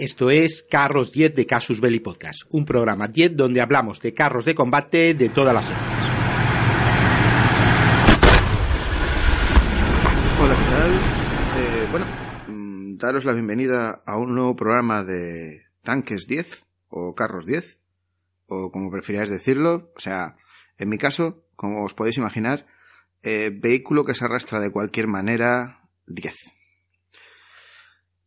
Esto es Carros 10 de Casus Belli Podcast, un programa 10 donde hablamos de carros de combate de todas las épocas. Hola, ¿qué tal? Eh, bueno, mm, daros la bienvenida a un nuevo programa de Tanques 10 o Carros 10 o como prefiráis decirlo. O sea, en mi caso, como os podéis imaginar, eh, vehículo que se arrastra de cualquier manera 10.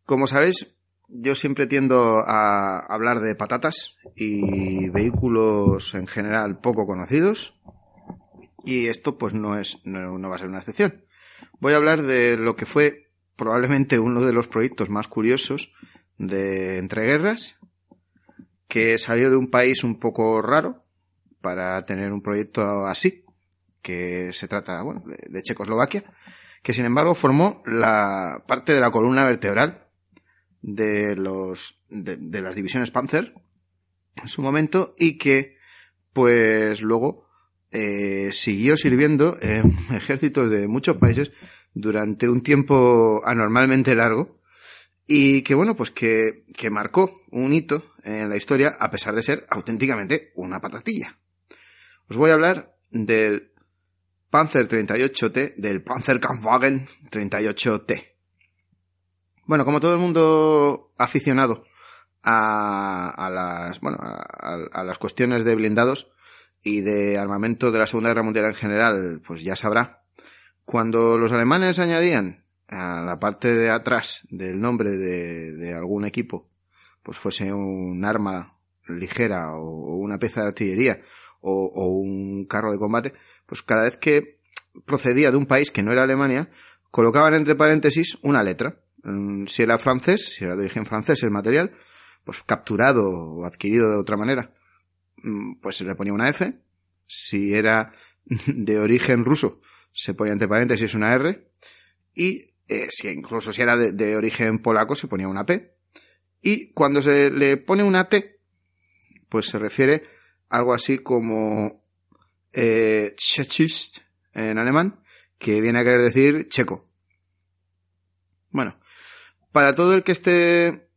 Como sabéis, yo siempre tiendo a hablar de patatas y vehículos en general poco conocidos. Y esto pues no es, no, va a ser una excepción. Voy a hablar de lo que fue probablemente uno de los proyectos más curiosos de entreguerras, que salió de un país un poco raro para tener un proyecto así, que se trata, bueno, de Checoslovaquia, que sin embargo formó la parte de la columna vertebral de los de, de, las divisiones Panzer en su momento y que pues luego eh, siguió sirviendo en ejércitos de muchos países durante un tiempo anormalmente largo y que bueno pues que, que marcó un hito en la historia a pesar de ser auténticamente una patatilla. Os voy a hablar del Panzer 38T, del Panzer Kampfwagen 38T. Bueno, como todo el mundo aficionado a, a las, bueno, a, las cuestiones de blindados y de armamento de la Segunda Guerra Mundial en general, pues ya sabrá. Cuando los alemanes añadían a la parte de atrás del nombre de, algún equipo, pues fuese un arma ligera o una pieza de artillería o, un carro de combate, pues cada vez que procedía de un país que no era Alemania, colocaban entre paréntesis una letra si era francés, si era de origen francés el material, pues capturado o adquirido de otra manera, mm, pues se le ponía una F. Si era de origen ruso, se ponía entre paréntesis una R. Y eh, si incluso si era de, origen polaco, se ponía una P. Y cuando se le pone una T, pues se refiere a algo así como eh, en alemán, que viene a querer decir checo. Bueno, para todo el que esté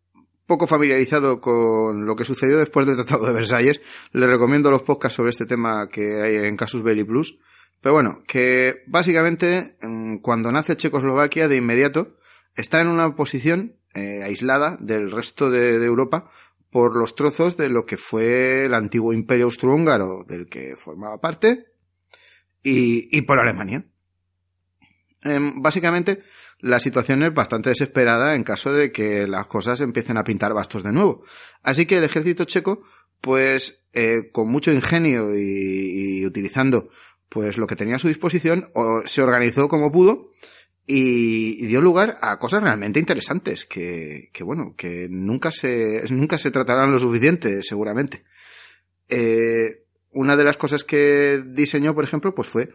poco familiarizado con lo que sucedió después del Tratado de Versalles, le recomiendo los podcasts sobre este tema que hay en Casus Belli Plus. Pero bueno, que básicamente mm, cuando nace Checoslovaquia de inmediato está en una posición eh, aislada del resto de, Europa por los trozos de lo que fue el antiguo imperio austrohúngaro del que formaba parte y por Alemania. Eh, básicamente la situación es bastante desesperada en caso de que las cosas empiecen a pintar bastos de nuevo. Así que el ejército checo, pues eh, con mucho ingenio y, utilizando pues lo que tenía a su disposición, se organizó como pudo y, y, dio lugar a cosas realmente interesantes que, que bueno, que nunca se, nunca se tratarán lo suficiente, seguramente. Eh, una de las cosas que diseñó, por ejemplo, pues fue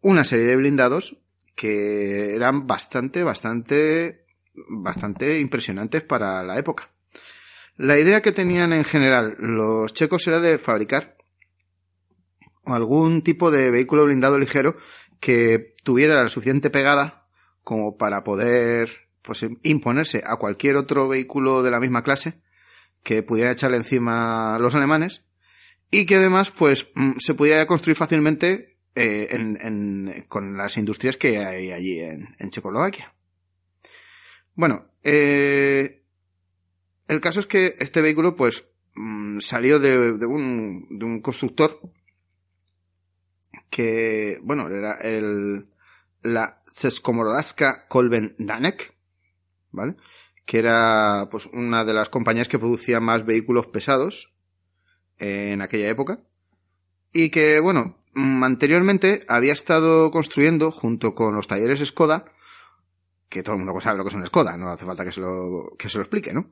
una serie de blindados que eran bastante, bastante, bastante impresionantes para la época. La idea que tenían en general los checos era de fabricar algún tipo de vehículo blindado ligero que tuviera la suficiente pegada como para poder pues, imponerse a cualquier otro vehículo de la misma clase que pudiera echarle encima los alemanes y que además pues mm, se pudiera construir fácilmente eh, en, en, con las industrias que hay allí en, en Checoslovaquia. Bueno, eh, el caso es que este vehículo, pues, mmm, salió de, de, un, de un constructor que, bueno, era el, la Ceskomorodaska Kolben Danek, ¿vale? Que era, pues, una de las compañías que producía más vehículos pesados en aquella época. Y que, bueno, anteriormente había estado construyendo, junto con los talleres Skoda, que todo el mundo sabe lo que es un Skoda, no hace falta que se lo, que se lo explique, ¿no?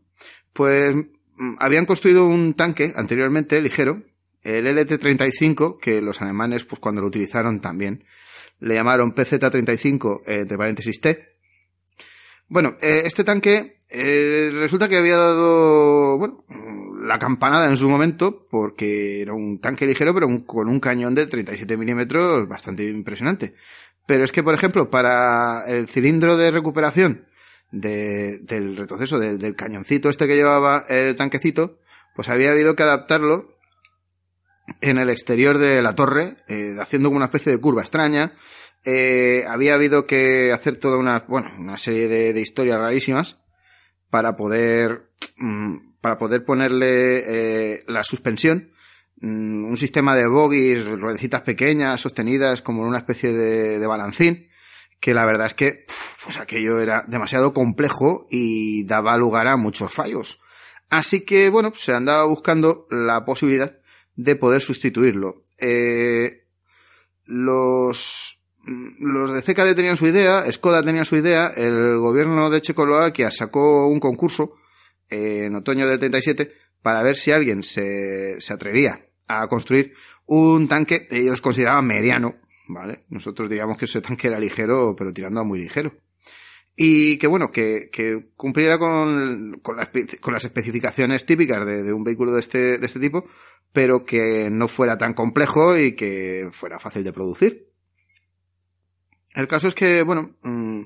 Pues mm, habían construido un tanque anteriormente ligero, el LT-35, que los alemanes, pues cuando lo utilizaron también, le llamaron PZ-35, eh, entre paréntesis T. Bueno, eh, este tanque eh, resulta que había dado, bueno, la campanada en su momento, porque era un tanque ligero, pero con un cañón de 37 milímetros bastante impresionante. Pero es que, por ejemplo, para el cilindro de recuperación del retroceso, del, cañoncito este que llevaba el tanquecito, pues había habido que adaptarlo en el exterior de la torre, eh, haciendo como una especie de curva extraña. Eh, había habido que hacer toda una, bueno, una serie de, historias rarísimas para poder, mm, para poder ponerle eh, la suspensión Mm, un sistema de bogies, ruedecitas pequeñas, sostenidas como una especie de, balancín, que la verdad es que pues aquello era demasiado complejo y daba lugar a muchos fallos. Así que, bueno, se andaba buscando la posibilidad de poder sustituirlo. Eh, los, los de CKD tenían su idea, Skoda tenía su idea, el gobierno de Checoslovaquia sacó un concurso en otoño del 37 para ver si alguien se, se atrevía a construir un tanque, ellos consideraban mediano, ¿vale? Nosotros diríamos que ese tanque era ligero, pero tirando a muy ligero. Y que bueno, que, que cumpliera con, con, las, con, las, especificaciones típicas de, de, un vehículo de este, de este tipo, pero que no fuera tan complejo y que fuera fácil de producir. El caso es que, bueno, mm,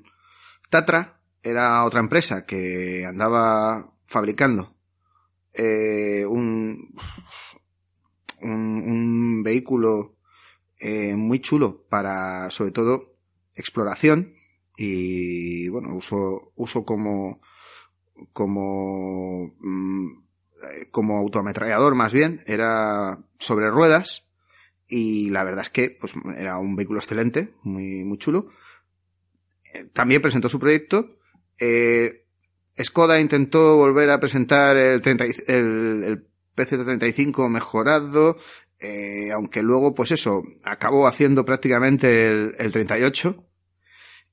Tatra era otra empresa que andaba fabricando eh, un, un, vehículo eh, muy chulo para, sobre todo, exploración y, bueno, uso, uso como, como, mm, como autoametrallador más bien, era sobre ruedas y la verdad es que, pues, era un vehículo excelente, muy, muy chulo. Eh, también presentó su proyecto. Eh, Skoda intentó volver a presentar el, 30, el, el PC35 mejorado, eh, aunque luego, pues eso, acabó haciendo prácticamente el, el 38.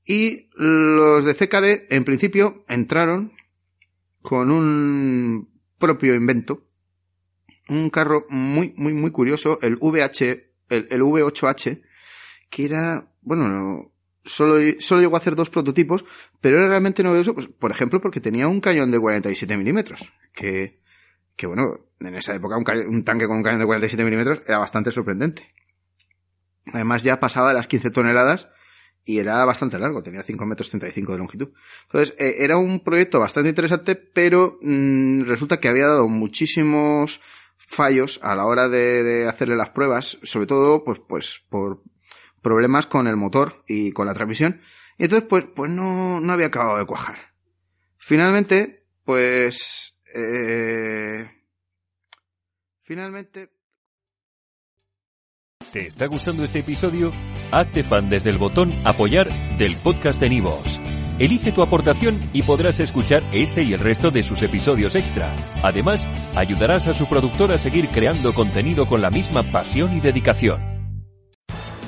Y los de CKD, en principio, entraron con un propio invento. Un carro muy, muy, muy curioso, el VH, el, el V8H, que era, bueno, solo, solo llegó a hacer dos prototipos, pero era realmente novedoso, pues, por ejemplo, porque tenía un cañón de 47 milímetros, que, que bueno, en esa época un, tanque con un cañón de 47 milímetros era bastante sorprendente. Además ya pasaba de las 15 toneladas y era bastante largo, tenía 5 metros 35 de longitud. Entonces, eh, era un proyecto bastante interesante, pero mm, resulta que había dado muchísimos fallos a la hora de, hacerle las pruebas, sobre todo pues, pues por problemas con el motor y con la transmisión. Y entonces, pues, pues no, no había acabado de cuajar. Finalmente, pues eh, finalmente... ¿Te está gustando este episodio? Hazte fan desde el botón apoyar del podcast de Nivos. Elige tu aportación y podrás escuchar este y el resto de sus episodios extra. Además, ayudarás a su productor a seguir creando contenido con la misma pasión y dedicación.